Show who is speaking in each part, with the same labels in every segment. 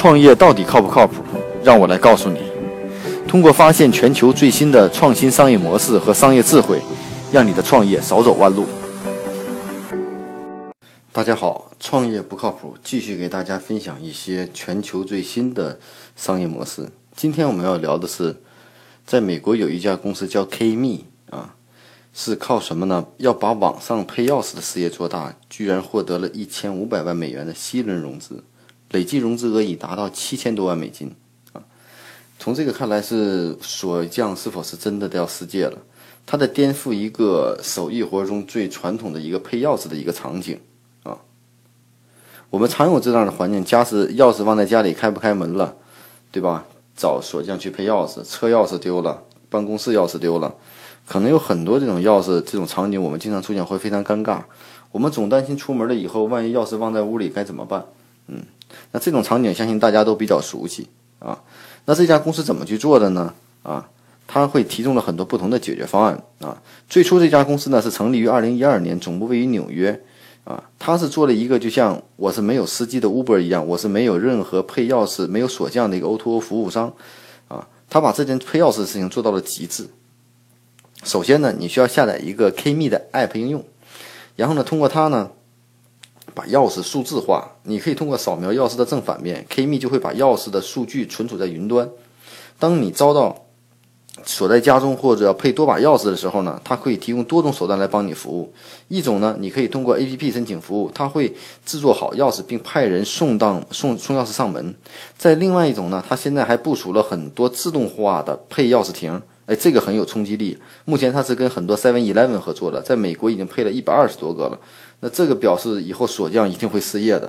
Speaker 1: 创业到底靠不靠谱？让我来告诉你。通过发现全球最新的创新商业模式和商业智慧，让你的创业少走弯路。大家好，创业不靠谱，继续给大家分享一些全球最新的商业模式。今天我们要聊的是，在美国有一家公司叫 Kme 啊，是靠什么呢？要把网上配钥匙的事业做大，居然获得了一千五百万美元的 C 轮融资。累计融资额已达到七千多万美金，啊，从这个看来是锁匠是否是真的要世界了？它在颠覆一个手艺活中最传统的一个配钥匙的一个场景，啊，我们常有这样的环境：家是钥匙忘在家里开不开门了，对吧？找锁匠去配钥匙，车钥匙丢了，办公室钥匙丢了，可能有很多这种钥匙这种场景，我们经常出现会非常尴尬。我们总担心出门了以后，万一钥匙忘在屋里该怎么办？嗯。那这种场景，相信大家都比较熟悉啊。那这家公司怎么去做的呢？啊，它会提供了很多不同的解决方案啊。最初这家公司呢是成立于二零一二年，总部位于纽约啊。它是做了一个就像我是没有司机的 Uber 一样，我是没有任何配钥匙、没有锁匠的一个 O2O 服务商啊。他把这件配钥匙的事情做到了极致。首先呢，你需要下载一个 Kme 的 App 应用，然后呢，通过它呢。把钥匙数字化，你可以通过扫描钥匙的正反面，Kme 就会把钥匙的数据存储在云端。当你遭到锁在家中或者配多把钥匙的时候呢，它可以提供多种手段来帮你服务。一种呢，你可以通过 APP 申请服务，它会制作好钥匙并派人送到送送钥匙上门。在另外一种呢，它现在还部署了很多自动化的配钥匙亭。哎，这个很有冲击力。目前它是跟很多 Seven Eleven 合作的，在美国已经配了一百二十多个了。那这个表示以后锁匠一定会失业的。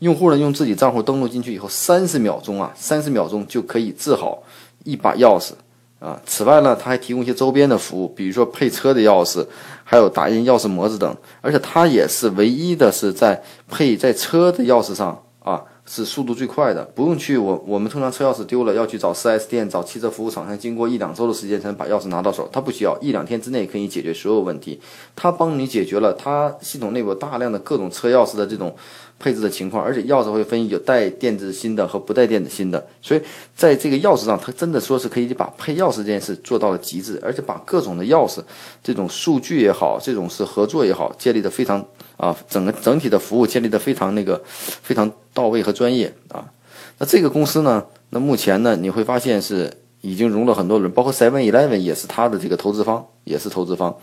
Speaker 1: 用户呢用自己账户登录进去以后，三十秒钟啊，三十秒钟就可以治好一把钥匙啊。此外呢，它还提供一些周边的服务，比如说配车的钥匙，还有打印钥匙模子等。而且它也是唯一的是在配在车的钥匙上啊。是速度最快的，不用去我我们通常车钥匙丢了要去找 4S 店、找汽车服务厂商，经过一两周的时间才能把钥匙拿到手。它不需要一两天之内可以解决所有问题，它帮你解决了它系统内部大量的各种车钥匙的这种配置的情况，而且钥匙会分有带电子芯的和不带电子芯的，所以在这个钥匙上，它真的说是。可以把配钥匙这件事做到了极致，而且把各种的钥匙这种数据也好，这种是。合作也好，建立的非常。啊，整个整体的服务建立的非常那个非常到位和专专业啊。那这个公司呢，那目前呢，你会发现是已经融了很多轮，包括 Seven Eleven 也是它的这个投资方，也是投资方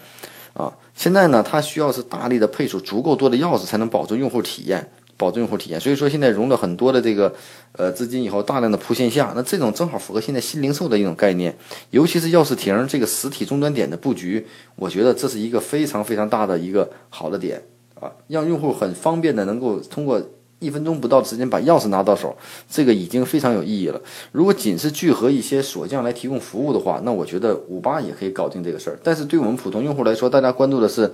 Speaker 1: 啊。现在呢，它需要是大力的配出足够多的钥匙，才能保证用户体验，保证用户体验。所以说，现在融了很多的这个呃资金以后，大量的铺线下，那这种正好符合现在新零售的一种概念，尤其是钥匙亭这个实体终端点的布局，我觉得这是一个非常非常大的一个好的点。啊，让用户很方便的能够通过一分钟不到的时间把钥匙拿到手，这个已经非常有意义了。如果仅是聚合一些锁匠来提供服务的话，那我觉得五八也可以搞定这个事儿。但是对我们普通用户来说，大家关注的是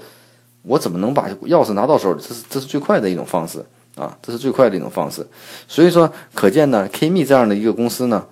Speaker 1: 我怎么能把钥匙拿到手，这是这是最快的一种方式啊，这是最快的一种方式。所以说，可见呢，Kme 这样的一个公司呢，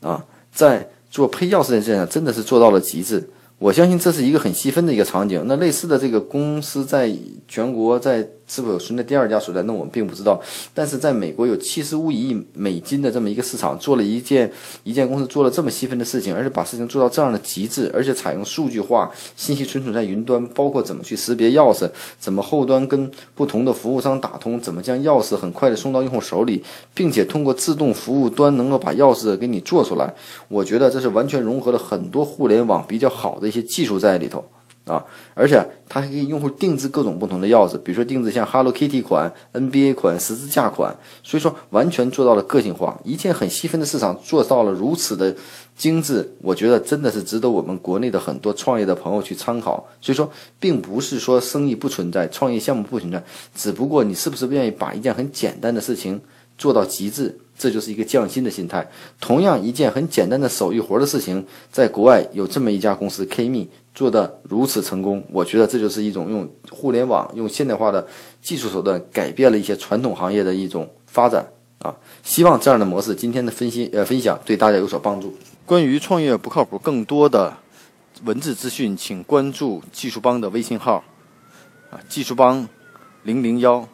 Speaker 1: 啊，在做配钥匙这件事上真的是做到了极致。我相信这是一个很细分的一个场景。那类似的这个公司在全国在。是否存在第二家所在？那我们并不知道。但是在美国有七十五亿美金的这么一个市场，做了一件一件公司做了这么细分的事情，而且把事情做到这样的极致，而且采用数据化、信息存储在云端，包括怎么去识别钥匙，怎么后端跟不同的服务商打通，怎么将钥匙很快的送到用户手里，并且通过自动服务端能够把钥匙给你做出来。我觉得这是完全融合了很多互联网比较好的一些技术在里头。啊，而且它还给用户定制各种不同的钥匙，比如说定制像 Hello Kitty 款、NBA 款、十字架款，所以说完全做到了个性化。一件很细分的市场做到了如此的精致，我觉得真的是值得我们国内的很多创业的朋友去参考。所以说，并不是说生意不存在，创业项目不存在，只不过你是不是愿意把一件很简单的事情做到极致，这就是一个匠心的心态。同样一件很简单的手艺活的事情，在国外有这么一家公司 Kme。做的如此成功，我觉得这就是一种用互联网、用现代化的技术手段改变了一些传统行业的一种发展啊！希望这样的模式，今天的分析呃分享对大家有所帮助。关于创业不靠谱，更多的文字资讯，请关注技术帮的微信号啊，技术帮零零幺。